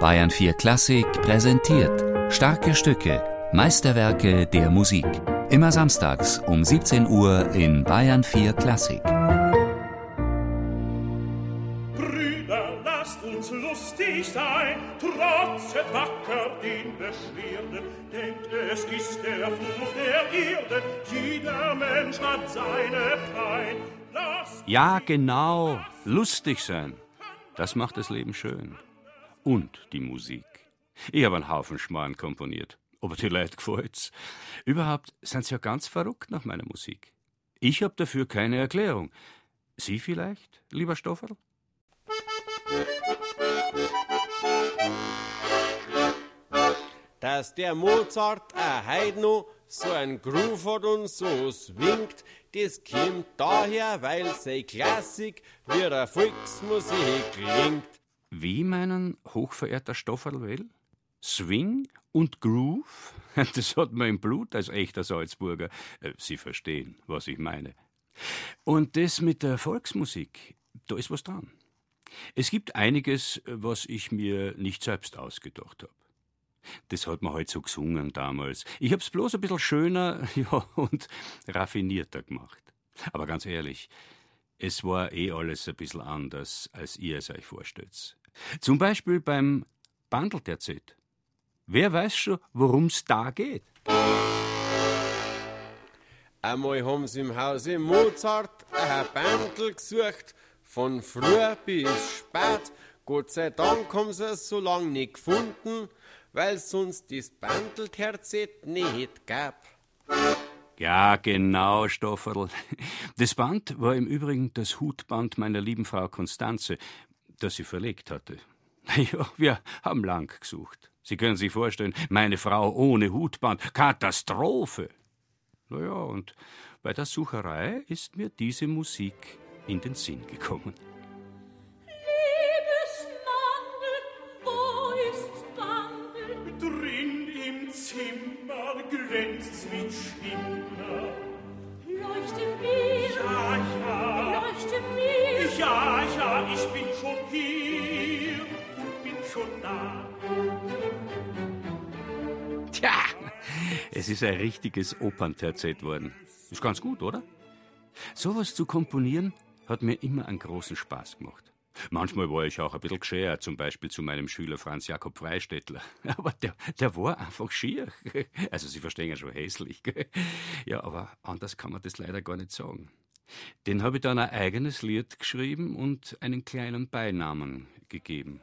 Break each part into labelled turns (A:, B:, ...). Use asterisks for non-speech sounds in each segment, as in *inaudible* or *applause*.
A: Bayern 4 Klassik präsentiert starke Stücke, Meisterwerke der Musik. Immer samstags um 17 Uhr in Bayern 4 Klassik.
B: Brüder, lasst uns lustig sein, trotzet wacker den Beschwerden, denn es ist der Fluch der Erde, jeder Mensch hat seine Pein. Lasst
C: Ja, genau. Lustig sein. Das macht das Leben schön. Und die Musik. Ich habe einen Haufen Schmarrn komponiert. Aber die Leute gefällt's. Überhaupt sind sie ja ganz verrückt nach meiner Musik. Ich habe dafür keine Erklärung. Sie vielleicht, lieber Stofferl?
D: dass der Mozart a heut noch so ein Groove hat und so swingt, das kommt daher, weil sei Klassik wie der Volksmusik klingt.
C: Wie meinen hochverehrter Stofferl will? Swing und Groove? *laughs* Das hat man im Blut als echter Salzburger. Äh, Sie verstehen, was ich meine. Und das mit der Volksmusik, da ist was dran. Es gibt einiges, was ich mir nicht selbst ausgedacht habe. Das hat man halt so gesungen damals. Ich hab's bloß ein bisschen schöner *laughs* ja, und raffinierter gemacht. Aber ganz ehrlich, es war eh alles ein bisschen anders, als ihr es euch vorstellt. Zum Beispiel beim Bandelterzett. Wer weiß schon, worum's da geht?
D: Einmal haben sie im Hause Mozart ein Bandel gesucht, von früh bis spät. Gott sei Dank haben sie es so lang nicht gefunden, weil sonst das Bandelterzett nicht gab.
C: Ja, genau, Stofferl. Das Band war im Übrigen das Hutband meiner lieben Frau Konstanze, das sie verlegt hatte. *laughs* Ja, wir haben lang gesucht. Sie können sich vorstellen, meine Frau ohne Hutband. Katastrophe! Naja, und bei der Sucherei ist mir diese Musik in den Sinn gekommen. Es ist ein richtiges Opernterzett worden. Ist ganz gut, oder? Sowas zu komponieren hat mir immer einen großen Spaß gemacht. Manchmal war ich auch ein bisschen geschert, zum Beispiel zu meinem Schüler Franz Jakob Freistettler. *laughs* Aber der, der war einfach schier. *laughs* Also, Sie verstehen ja schon hässlich. Ja, aber anders kann man das leider gar nicht sagen. Den habe ich dann ein eigenes Lied geschrieben und einen kleinen Beinamen gegeben.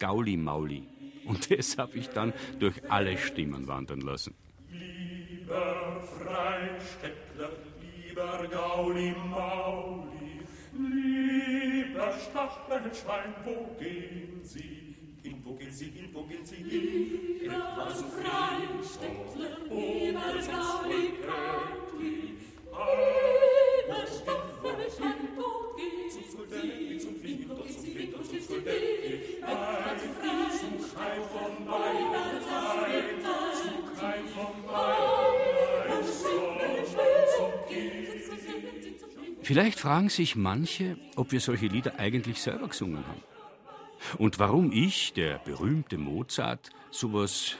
C: Gauli Mauli. Und *laughs* das habe ich dann durch alle Stimmen wandern lassen.
B: Lieber Freistettler, lieber Gauli Mauli, lieber Stachelschwein, wo gehen Sie? Hin, wo gehen Sie, hin, wo gehen Sie hin?
E: Lieber Freistettler,
C: Vielleicht fragen sich manche, ob wir solche Lieder eigentlich selber gesungen haben. Und warum ich, der berühmte Mozart, sowas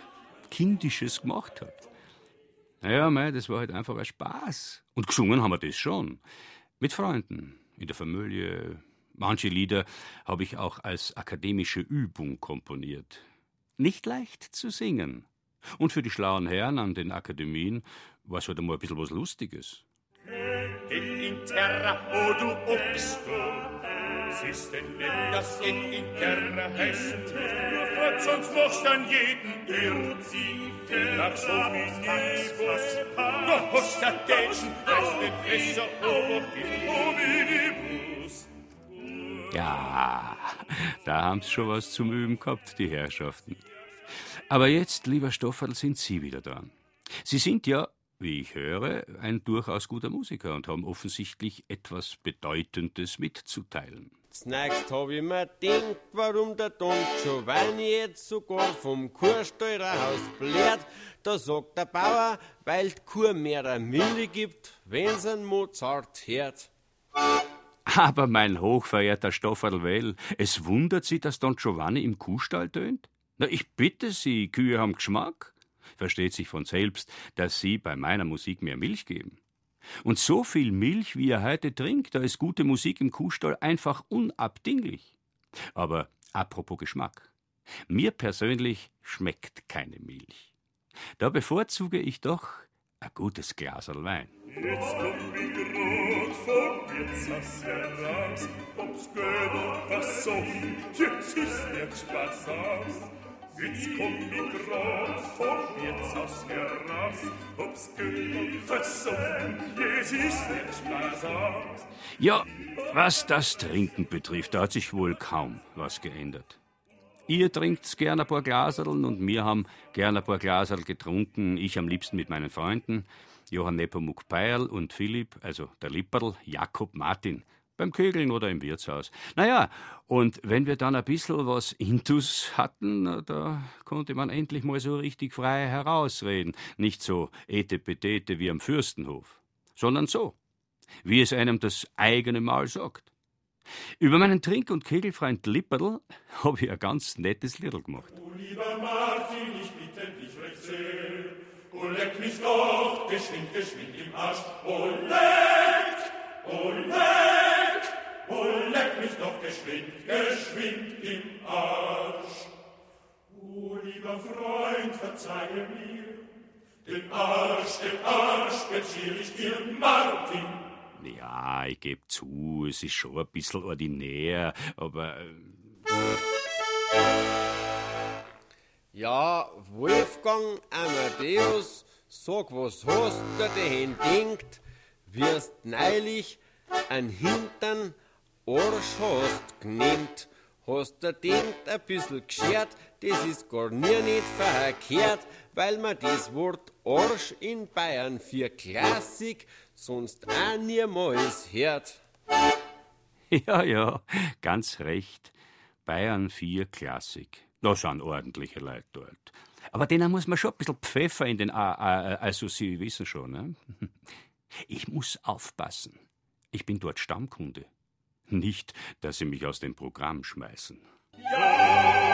C: Kindisches gemacht habe. Naja, mei, das war halt einfach ein Spaß. Und gesungen haben wir das schon. Mit Freunden, in der Familie. Manche Lieder habe ich auch als akademische Übung komponiert. Nicht leicht zu singen. Und für die schlauen Herren an den Akademien war es halt einmal ein bisschen was Lustiges.
B: In Terra, o du denn denn das Geh in Terra nur fort, sonst machst an jeden sie, nach so minibus, du hast der Tätschen, heißt den Fässer, Ominibus.
C: Ja, da haben's schon was zum Üben gehabt, die Herrschaften. Aber jetzt, lieber Stofferl, sind Sie wieder dran. Sie sind ja, wie ich höre, ein durchaus guter Musiker und haben offensichtlich etwas Bedeutendes mitzuteilen.
D: Zunächst hab ich mir gedacht, warum der Don Giovanni jetzt sogar vom Kurstall raus blärt. Da sagt der Bauer, weil die Kur mehr Milch gibt, wenn's ein Mozart hört.
C: Aber mein hochverehrter Stofferl Well, es wundert Sie, dass Don Giovanni im Kuhstall tönt? Na, ich bitte Sie, Kühe haben Geschmack. Versteht sich von selbst, dass Sie bei meiner Musik mehr Milch geben. Und so viel Milch, wie er heute trinkt, da ist gute Musik im Kuhstall einfach unabdinglich. Aber apropos Geschmack. Mir persönlich schmeckt keine Milch. Da bevorzuge ich doch ein gutes Glaserl Wein.
B: Jetzt komm ich grad vom Wirtshaus heraus, ob's geht und was so, jetzt ist der Spaß aus. Jetzt komm ich grad vom Wirtshaus heraus, ob's geht und so, jetzt ist der Spaß aus.
C: Ja, was das Trinken betrifft, da hat sich wohl kaum was geändert. Ihr trinkt's gern ein paar Glaserln und wir haben gern ein paar Glaserl getrunken, ich am liebsten mit meinen Freunden. Johann Nepomuk Peierl und Philipp, also der Lipperl, Jakob Martin, beim Kögeln oder im Wirtshaus. Naja, und wenn wir dann ein bisschen was Intus hatten, da konnte man endlich mal so richtig frei herausreden. Nicht so etepetete wie am Fürstenhof, sondern so, wie es einem das eigene Mal sagt. Über meinen Trink- und Kegelfreund Lipperl habe ich ein ganz nettes Liedl gemacht.
B: Oh, lieber Martin, ich bitte dich recht sehr, oh, leck mich doch geschwind, geschwind im Arsch, oh, leck, geschwind, geschwind im Arsch. Oh, lieber Freund, verzeihe mir, den Arsch, den Arsch bezieh ich dir, Martin.
C: Ja, ich geb zu, es ist schon ein bisschen ordinär, aber äh,
D: Ja, Wolfgang Amadeus, sag, was hast du denn denkt, wirst neulich ein Hintern Arsch hast genannt. Hast du denkt ein bisschen geschert, das ist gar nie nicht verkehrt, weil man das Wort Arsch in Bayern für Klassik sonst auch niemals hört. *laughs*
C: ja, ja, ganz recht. Bayern 4 Klassik. Da sind ordentliche Leute dort. Aber denen muss man schon ein bisschen Pfeffer in den A, A, also Sie wissen schon, ne? *laughs* Ich muss aufpassen. Ich bin dort Stammkunde. Nicht, dass sie mich aus dem Programm schmeißen.
B: Ja,